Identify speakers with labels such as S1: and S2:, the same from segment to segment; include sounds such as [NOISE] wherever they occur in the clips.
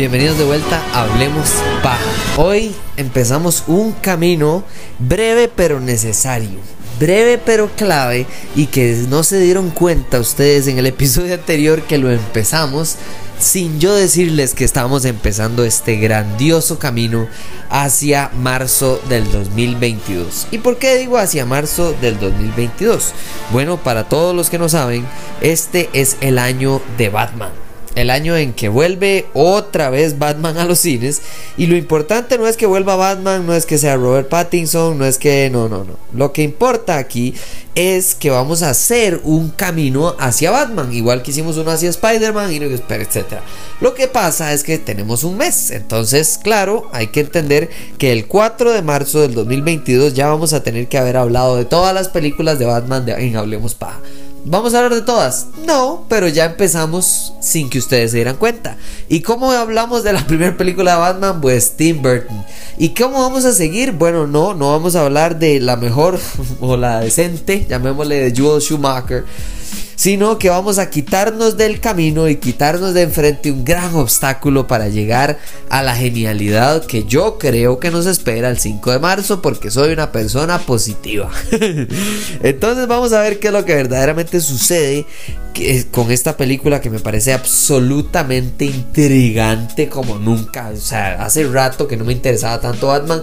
S1: Bienvenidos de vuelta a Hablemos Paja. Hoy empezamos un camino breve pero necesario. Breve pero clave y que no se dieron cuenta ustedes en el episodio anterior que lo empezamos sin yo decirles que estábamos empezando este grandioso camino hacia marzo del 2022. ¿Y por qué digo hacia marzo del 2022? Bueno, para todos los que no saben, este es el año de Batman el año en que vuelve otra vez Batman a los cines. Y lo importante no es que vuelva Batman, no es que sea Robert Pattinson, no es que... No, no, no. Lo que importa aquí es que vamos a hacer un camino hacia Batman, igual que hicimos uno hacia Spider-Man y etc. Lo que pasa es que tenemos un mes, entonces claro, hay que entender que el 4 de marzo del 2022 ya vamos a tener que haber hablado de todas las películas de Batman de, en Hablemos Paja. ¿Vamos a hablar de todas? No, pero ya empezamos sin que ustedes se dieran cuenta. ¿Y cómo hablamos de la [LAUGHS] primera película de Batman? Pues Tim Burton. ¿Y cómo vamos a seguir? Bueno, no, no vamos a hablar de la mejor [LAUGHS] o la decente, llamémosle de Joel Schumacher sino que vamos a quitarnos del camino y quitarnos de enfrente un gran obstáculo para llegar a la genialidad que yo creo que nos espera el 5 de marzo porque soy una persona positiva. [LAUGHS] Entonces vamos a ver qué es lo que verdaderamente sucede con esta película que me parece absolutamente intrigante como nunca. O sea, hace rato que no me interesaba tanto Batman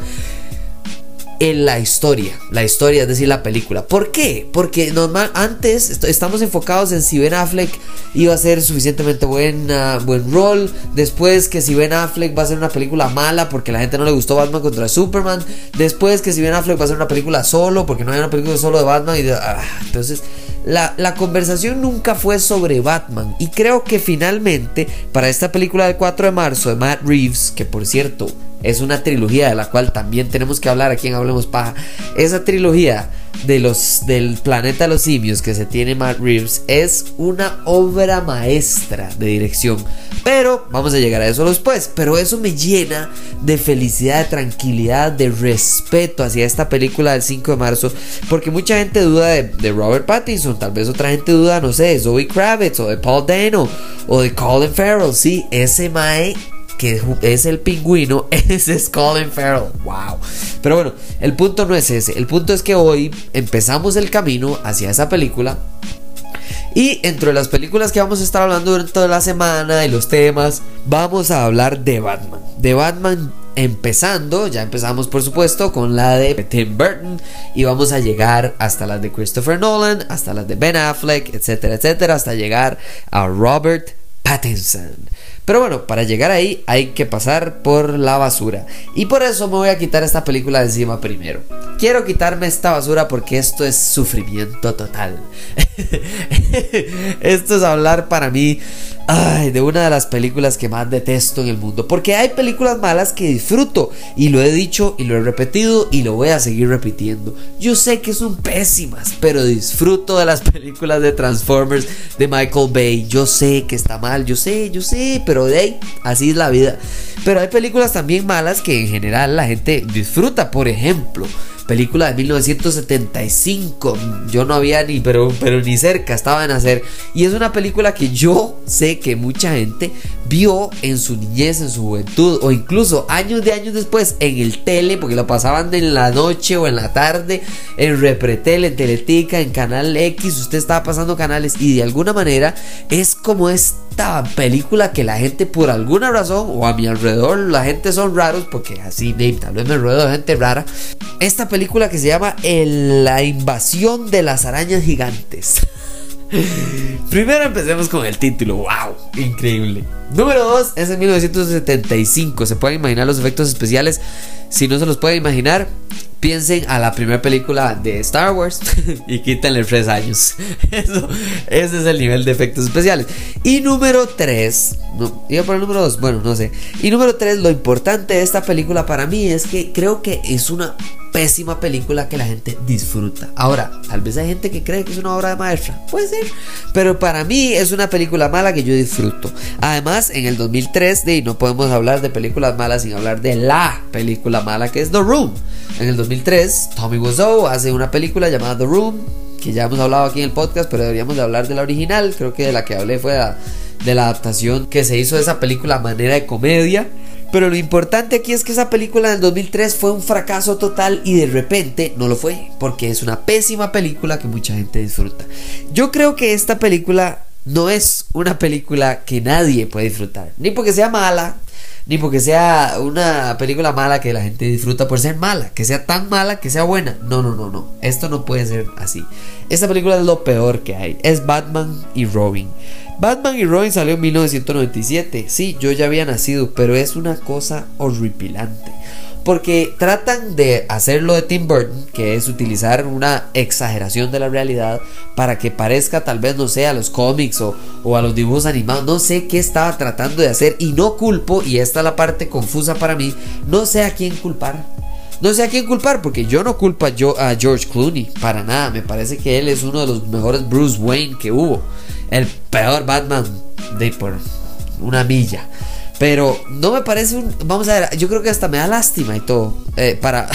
S1: en la historia, la historia, es decir, la película. ¿Por qué? Porque normal, antes estamos enfocados en si Ben Affleck iba a ser suficientemente buen rol, después que si Ben Affleck va a ser una película mala porque la gente no le gustó Batman contra Superman, después que si Ben Affleck va a ser una película solo porque no hay una película solo de Batman y ah, entonces la, la, conversación nunca fue sobre Batman y creo que finalmente para esta película del 4 de marzo de Matt Reeves, que por cierto es una trilogía de la cual también tenemos que hablar aquí en Hablemos Paja. Esa trilogía de los, del planeta de los simios que se tiene Matt Reeves es una obra maestra de dirección. Pero vamos a llegar a eso después. Pero eso me llena de felicidad, de tranquilidad, de respeto hacia esta película del 5 de marzo. Porque mucha gente duda de, de Robert Pattinson. Tal vez otra gente duda, no sé, de Zoe Kravitz o de Paul Dano o de Colin Farrell. Sí, ese Mae que es el pingüino, [LAUGHS] ese es Colin Farrell. Wow. Pero bueno, el punto no es ese. El punto es que hoy empezamos el camino hacia esa película. Y entre las películas que vamos a estar hablando durante toda la semana y los temas, vamos a hablar de Batman. De Batman empezando, ya empezamos por supuesto con la de Tim Burton y vamos a llegar hasta las de Christopher Nolan, hasta las de Ben Affleck, etcétera, etcétera, hasta llegar a Robert Pattinson. Pero bueno, para llegar ahí hay que pasar por la basura. Y por eso me voy a quitar esta película de encima primero. Quiero quitarme esta basura porque esto es sufrimiento total. [LAUGHS] esto es hablar para mí Ay, de una de las películas que más detesto en el mundo. Porque hay películas malas que disfruto. Y lo he dicho y lo he repetido y lo voy a seguir repitiendo. Yo sé que son pésimas, pero disfruto de las [LAUGHS] películas de Transformers de Michael Bay. Yo sé que está mal, yo sé, yo sé, pero de ahí, así es la vida. Pero hay películas también malas que en general la gente disfruta. Por ejemplo, película de 1975. Yo no había ni, pero, pero ni cerca estaba en hacer. Y es una película que yo sé que mucha gente vio en su niñez, en su juventud, o incluso años de años después en el tele, porque lo pasaban en la noche o en la tarde, en Repretel, en Teletica, en Canal X. Usted estaba pasando canales y de alguna manera es como esta película que la gente por alguna razón o a mi alrededor la gente son raros porque así tal vez me ruedo de gente rara esta película que se llama La invasión de las arañas gigantes. [LAUGHS] Primero empecemos con el título, wow, increíble. Número 2 es en 1975, se pueden imaginar los efectos especiales, si no se los pueden imaginar, piensen a la primera película de Star Wars [LAUGHS] y quítenle tres años. [LAUGHS] Eso, ese es el nivel de efectos especiales. Y número 3, no, iba por el número 2, bueno, no sé. Y número 3, lo importante de esta película para mí es que creo que es una pésima película que la gente disfruta. Ahora, tal vez hay gente que cree que es una obra de maestra, puede ser, pero para mí es una película mala que yo disfruto. Además, en el 2003, de, no podemos hablar de películas malas sin hablar de la película mala que es The Room. En el 2003, Tommy Wiseau hace una película llamada The Room, que ya hemos hablado aquí en el podcast, pero deberíamos de hablar de la original. Creo que de la que hablé fue de la adaptación que se hizo de esa película a manera de comedia. Pero lo importante aquí es que esa película del 2003 fue un fracaso total y de repente no lo fue, porque es una pésima película que mucha gente disfruta. Yo creo que esta película no es una película que nadie puede disfrutar, ni porque sea mala, ni porque sea una película mala que la gente disfruta por ser mala, que sea tan mala que sea buena. No, no, no, no. Esto no puede ser así. Esta película es lo peor que hay. Es Batman y Robin. Batman y Robin salió en 1997. Sí, yo ya había nacido, pero es una cosa horripilante. Porque tratan de hacerlo de Tim Burton, que es utilizar una exageración de la realidad para que parezca tal vez, no sé, a los cómics o, o, a los dibujos animados. No sé qué estaba tratando de hacer y no culpo, y esta es la parte confusa para mí, no sé a quién culpar. No sé a quién culpar, porque yo no culpo a George Clooney, para nada. Me parece que él es uno de los mejores Bruce Wayne que hubo el peor Batman de por una milla. Pero no me parece un. Vamos a ver, yo creo que hasta me da lástima y todo. Eh, para.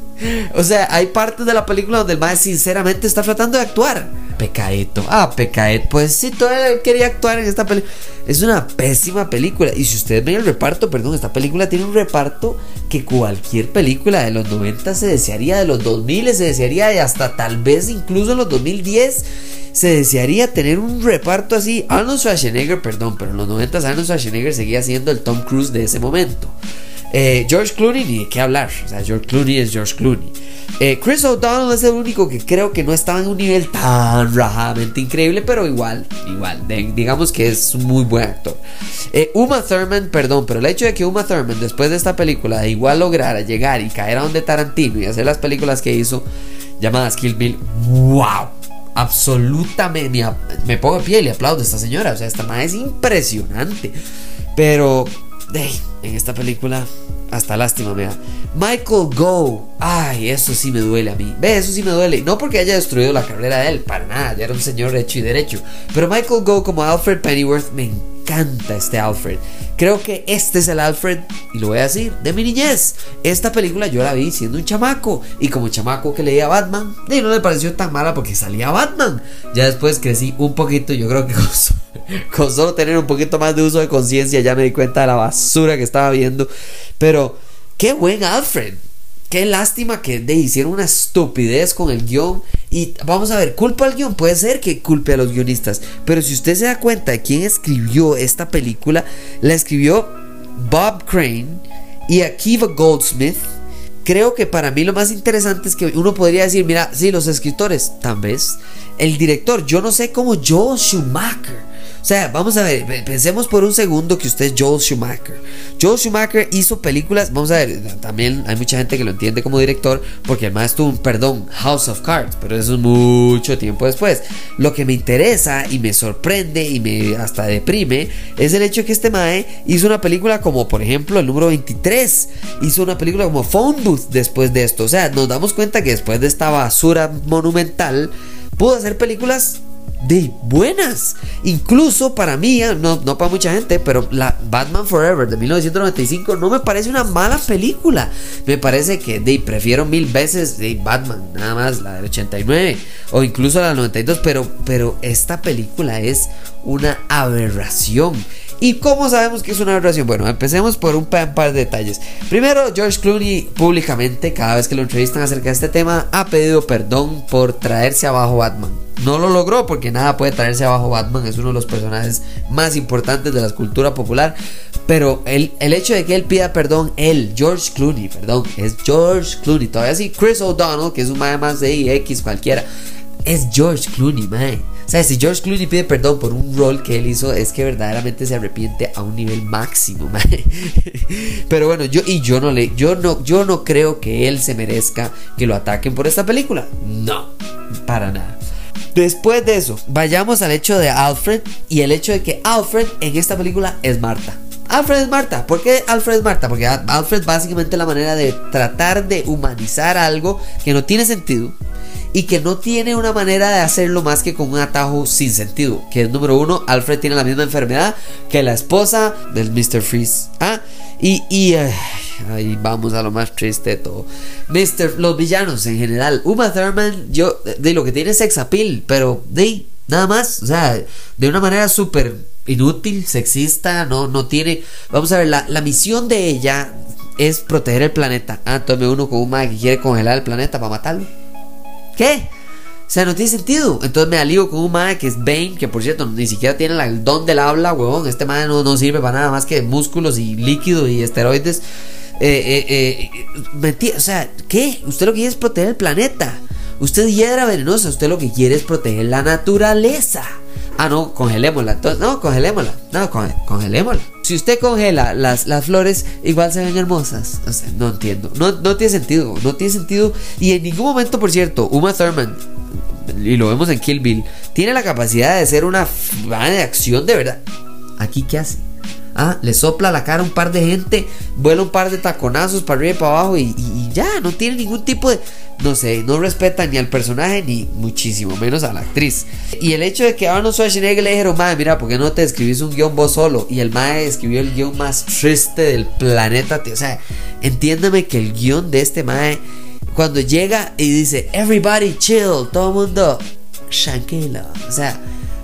S1: [LAUGHS] o sea, hay partes de la película donde el más sinceramente está tratando de actuar. Pecadito. Ah, Pecadito. Pues sí, todavía quería actuar en esta película. Es una pésima película. Y si ustedes ven el reparto, perdón, esta película tiene un reparto que cualquier película de los 90 se desearía, de los 2000 se desearía, y hasta tal vez incluso en los 2010 se desearía tener un reparto así. Arnold Schwarzenegger, perdón, pero en los 90 Arnold Schwarzenegger seguía siendo el Tom Cruise de ese momento. Eh, George Clooney, ni de qué hablar. O sea, George Clooney es George Clooney. Eh, Chris O'Donnell es el único que creo que no estaba en un nivel tan rajadamente increíble, pero igual, igual. digamos que es un muy buen actor. Eh, Uma Thurman, perdón, pero el hecho de que Uma Thurman, después de esta película, igual lograra llegar y caer a donde Tarantino y hacer las películas que hizo, llamadas Kill Bill, wow absolutamente. Me, pongo de pie y le aplaudo a esta señora. O sea, esta madre es impresionante. Pero, en esta película, hasta lástima me Michael Go. Ay, eso sí me duele a mí. Ve, eso sí me duele. No porque haya destruido la carrera de él, para nada. Ya era un señor hecho y derecho. Pero Michael Go como Alfred Pennyworth me encanta este Alfred. Creo que este es el Alfred, y lo voy a decir, de mi niñez. Esta película yo la vi siendo un chamaco, y como chamaco que leía Batman, y no me pareció tan mala porque salía Batman. Ya después crecí un poquito, yo creo que [LAUGHS] con, solo tener un poquito más de uso de conciencia ya me di cuenta de la basura que estaba viendo. Pero, qué buen Alfred. Qué lástima que de hicieron una estupidez con el guion. Y vamos a ver, culpa al guion. Puede ser que culpe a los guionistas. Pero si usted se da cuenta de quién escribió esta película, la escribió Bob Crane y Akiva Goldsmith. Creo que para mí lo más interesante es que uno podría decir, mira, sí, los escritores, tal vez. El director, yo no sé cómo Joe Schumacher sea, vamos a ver, pensemos por un segundo que usted es Joel Schumacher. Joel Schumacher hizo películas, vamos a ver, también hay mucha gente que lo entiende como director porque el maestro, un perdón, House of Cards, pero eso es mucho tiempo después. Lo que me interesa y me sorprende y me hasta deprime es el hecho que este mae hizo una película como, por ejemplo, el número 23, hizo una película como Phone Booth después de esto. O sea, nos damos cuenta que después de esta basura monumental, pudo hacer películas de buenas. Incluso para mí, ah, no, no para mucha gente, pero la Batman Forever de 1995 no me parece una mala película. Me parece que de, prefiero mil veces de Batman, nada más la del 89 o incluso la del 92, pero, pero esta película es una aberración. ¿Y cómo sabemos que es una aberración? Bueno, empecemos por un par de detalles. Primero, George Clooney públicamente, cada vez que lo entrevistan acerca de este tema, ha pedido perdón por traerse abajo Batman. No lo logró porque nada puede traerse abajo Batman, es uno de los personajes más importantes de la cultura popular. Pero el, el hecho de que él pida perdón, él, George Clooney, perdón, es George Clooney, todavía sí, Chris O'Donnell, que es un mae más de X cualquiera, es George Clooney, mae. O sea, si George Clooney pide perdón por un rol que él hizo, es que verdaderamente se arrepiente a un nivel máximo. [LAUGHS] Pero bueno, yo y yo no le yo no yo no creo que él se merezca que lo ataquen por esta película. No, para nada. Después de eso, vayamos al hecho de Alfred y el hecho de que Alfred en esta película es Marta. Alfred es Marta. ¿Por qué Alfred es Marta? Porque Alfred básicamente es la manera de tratar de humanizar algo que no tiene sentido y que no tiene una manera de hacerlo más que con un atajo sin sentido. Que es número uno, Alfred tiene la misma enfermedad que la esposa del Mr. Freeze. Ah, y, y ahí vamos a lo más triste de todo. Mr. Los villanos en general. Uma Thurman, yo, de lo que tiene es sex appeal, pero de nada más, o sea, de una manera súper inútil, sexista, no, no tiene. Vamos a ver, la, la misión de ella es proteger el planeta. Ah, tome uno con un mag que quiere congelar el planeta para matarlo. ¿Qué? O sea, no tiene sentido. Entonces me alío con un mae que es Bane, que por cierto ni siquiera tiene el don del habla, huevón. Este mae no, sirve para nada más que músculos y líquido y esteroides. Eh, eh, eh, o sea, ¿qué? Usted lo que quiere es proteger el planeta. Usted hiedra venenosa, usted lo que quiere es proteger la naturaleza. Ah, no, congelémosla. No, congelémosla. No, congelémosla. Si usted congela las, las flores, igual se ven hermosas. No entiendo. No, no tiene sentido. No tiene sentido. Y en ningún momento, por cierto, Uma Thurman, y lo vemos en Kill Bill, tiene la capacidad de ser una de acción de verdad. ¿Aquí qué hace? Ah, le sopla la cara a un par de gente, vuela un par de taconazos para arriba y para abajo y, ya, no tiene ningún tipo de... No sé, no respeta ni al personaje ni muchísimo menos a la actriz. Y el hecho de que a Arnold Schwarzenegger le dijeron, madre, mira, ¿por qué no te escribís un guion vos solo? Y el mae escribió el guion más triste del planeta. O sea, entiéndame que el guion de este mae, cuando llega y dice, everybody chill, todo el mundo, tranquilo. O sea,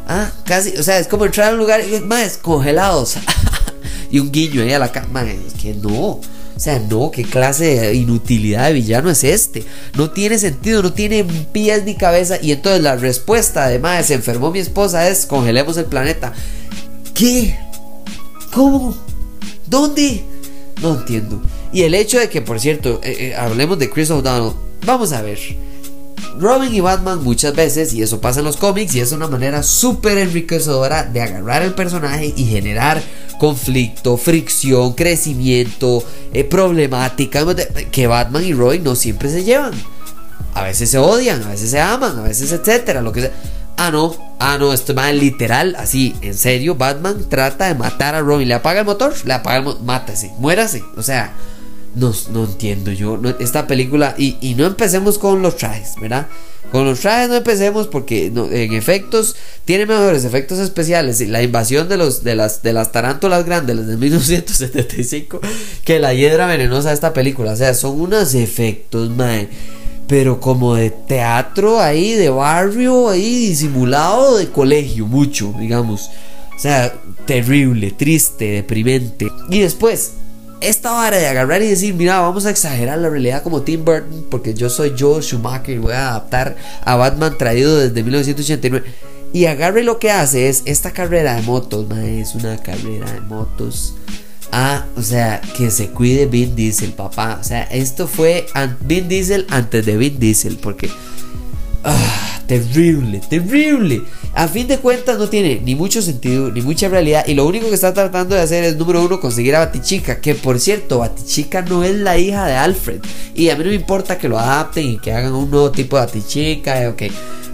S1: ah, casi, o sea, es como entrar a un lugar más congelados. [LAUGHS] y un guiño ahí a la cama. Es que no. O sea, no, ¿qué clase de inutilidad de villano es este? No tiene sentido, no tiene pies ni cabeza. Y entonces la respuesta, además, se enfermó mi esposa, es congelemos el planeta. ¿Qué? ¿Cómo? ¿Dónde? No entiendo. Y el hecho de que, por cierto, eh, eh, hablemos de Chris O'Donnell. Vamos a ver. Robin y Batman muchas veces, y eso pasa en los cómics, y es una manera súper enriquecedora de agarrar el personaje y generar conflicto, fricción, crecimiento, eh, problemática, que Batman y Robin no siempre se llevan. A veces se odian, a veces se aman, a veces etcétera, lo que sea. Ah, no, ah, no, esto es literal, así, en serio, Batman trata de matar a Robin, le apaga el motor, le apaga el motor, mátase, muérase, o sea, no, no entiendo yo esta película. Y, no empecemos con los trajes, ¿verdad? Con los trajes no empecemos porque en efectos tiene mejores efectos especiales. Y la invasión de, los, de, las, de las tarántulas grandes de 1975 que la hiedra venenosa de esta película. O sea, son unos efectos, mae. Pero como de teatro ahí, de barrio ahí, disimulado de colegio, mucho, digamos. O sea, terrible, triste, deprimente. Y después, esta vara de agarrar y decir, mira, vamos a exagerar la realidad como Tim Burton, porque yo soy Joe Schumacher y voy a adaptar a Batman traído desde 1989. Y agarre lo que hace es esta carrera de motos, es una carrera de motos. Ah, o sea, que se cuide Vin Diesel, papá. O sea, esto fue Vin Diesel antes de Vin Diesel, porque Ah, terrible, terrible. A fin de cuentas no tiene ni mucho sentido, ni mucha realidad. Y lo único que está tratando de hacer es, número uno, conseguir a Batichica. Que por cierto, Batichica no es la hija de Alfred. Y a mí no me importa que lo adapten y que hagan un nuevo tipo de Batichica, eh, ok.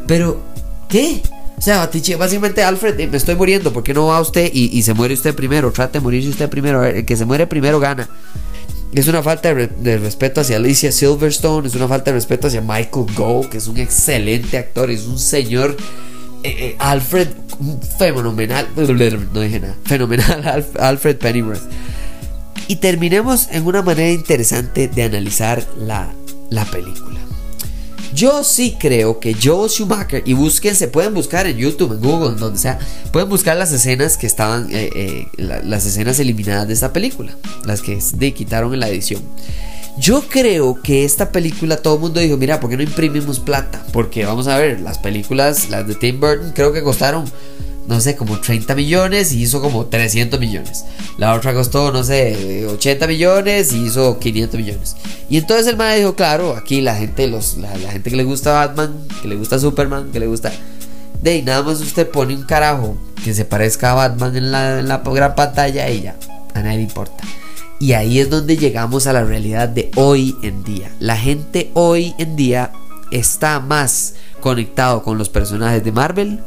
S1: Pero, ¿qué? O sea, Batichica, básicamente Alfred, eh, me estoy muriendo, ¿por qué no va usted y, se muere usted primero? Trate de morirse usted primero, el que se muere primero gana. Es una falta de, respeto hacia Alicia Silverstone, es una falta de respeto hacia Michael Gough, que es un excelente actor, es un señor eh, eh, Alfred fenomenal, [LAUGHS] no dije nada, fenomenal Alfred Pennyworth. Y terminemos en una manera interesante de analizar la, la película. Yo sí creo que Joel Schumacher, y busquen, se pueden buscar en YouTube, en Google, donde sea, pueden buscar las escenas que estaban, eh, eh, las escenas eliminadas de esta película, las que de, quitaron en la edición. Yo creo que esta película todo el mundo dijo, mira, ¿por qué no imprimimos plata? Porque vamos a ver, las películas, las de Tim Burton, creo que costaron no sé, como 30 millones y hizo como 300 millones. La otra costó, no sé, 80 millones y hizo 500 millones. Y entonces el man dijo, claro, aquí la gente, los, la, gente que le gusta Batman, que le gusta Superman, que le gusta... De ahí nada más usted pone un carajo que se parezca a Batman en la, en la gran pantalla y ya, a nadie le importa. Y ahí es donde llegamos a la realidad de hoy en día. La gente hoy en día está más conectado con los personajes de Marvel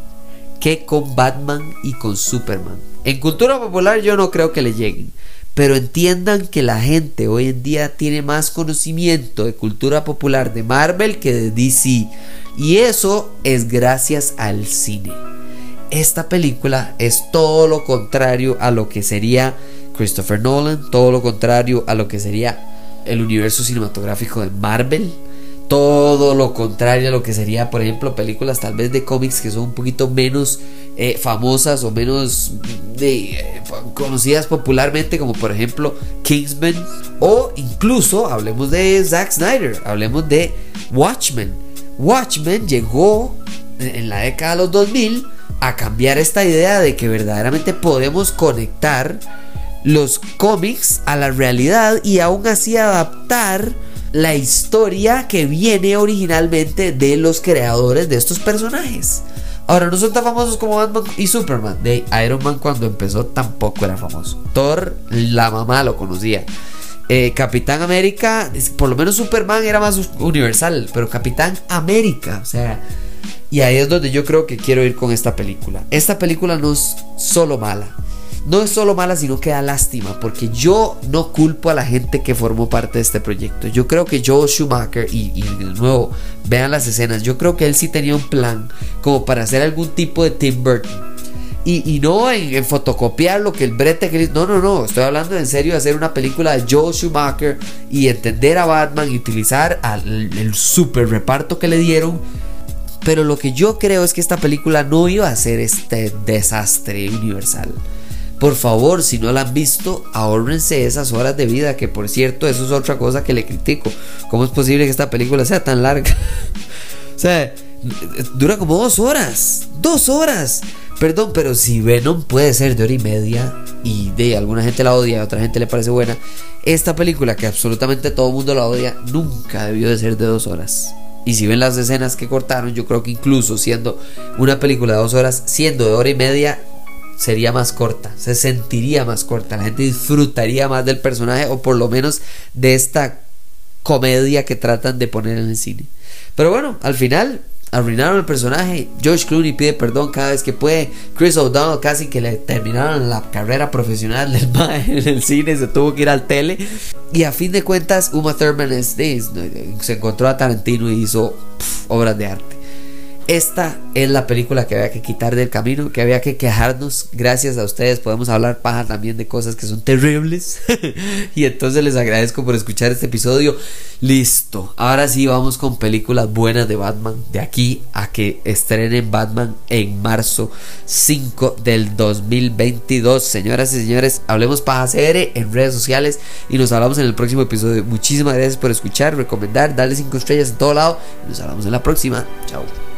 S1: que con Batman y con Superman. En cultura popular yo no creo que le lleguen, pero entiendan que la gente hoy en día tiene más conocimiento de cultura popular de Marvel que de DC. Y eso es gracias al cine. Esta película es todo lo contrario a lo que sería Christopher Nolan, todo lo contrario a lo que sería el universo cinematográfico de Marvel todo lo contrario a lo que sería, por ejemplo, películas tal vez de cómics que son un poquito menos eh, famosas o menos de, eh, conocidas popularmente, como por ejemplo Kingsman, o incluso hablemos de Zack Snyder, hablemos de Watchmen. Watchmen llegó en la década de los 2000 a cambiar esta idea de que verdaderamente podemos conectar los cómics a la realidad y aún así adaptar la historia que viene originalmente de los creadores de estos personajes. Ahora, no son tan famosos como Batman y Superman. De Iron Man cuando empezó tampoco era famoso. Thor, la mamá lo conocía. Eh, Capitán América, por lo menos Superman era más universal, pero Capitán América, o sea, y ahí es donde yo creo que quiero ir con esta película. Esta película no es solo mala, no es solo mala, sino que da lástima, porque yo no culpo a la gente que formó parte de este proyecto. Yo creo que Joe Schumacher, y, de nuevo, vean las escenas, yo creo que él sí tenía un plan como para hacer algún tipo de Tim Burton. Y, no en, fotocopiar lo que el brete que no no no estoy hablando en serio de hacer una película de Joe Schumacher y entender a Batman y utilizar el super reparto que le dieron pero lo que yo creo es que esta película no iba a ser este desastre universal por favor, si no la han visto, ahórrense esas horas de vida, que por cierto, eso es otra cosa que le critico. ¿Cómo es posible que esta película sea tan larga? [LAUGHS] o sea, dura como dos horas. Dos horas. Perdón, pero si Venom puede ser de hora y media y de alguna gente la odia, a otra gente le parece buena, esta película que absolutamente todo el mundo la odia, nunca debió de ser de dos horas. Y si ven las escenas que cortaron, yo creo que incluso siendo una película de dos horas, siendo de hora y media, sería más corta, se sentiría más corta, la gente disfrutaría más del personaje o por lo menos de esta comedia que tratan de poner en el cine. Pero bueno, al final arruinaron el personaje. George Clooney pide perdón cada vez que puede. Chris O'Donnell casi que le terminaron la carrera profesional del [LAUGHS] en el cine, se tuvo que ir al tele. Y a fin de cuentas, Uma Thurman se encontró a Tarantino y hizo obras de arte. Esta es la película que había que quitar del camino, que había que quejarnos. Gracias a ustedes podemos hablar paja también de cosas que son terribles. [LAUGHS] y entonces les agradezco por escuchar este episodio. Listo. Ahora sí vamos con películas buenas de Batman. De aquí a que estrenen Batman en marzo 5 del 2022. Señoras y señores, hablemos paja CR en redes sociales y nos hablamos en el próximo episodio. Muchísimas gracias por escuchar, recomendar, darle 5 estrellas en todo lado. Y nos hablamos en la próxima. Chao.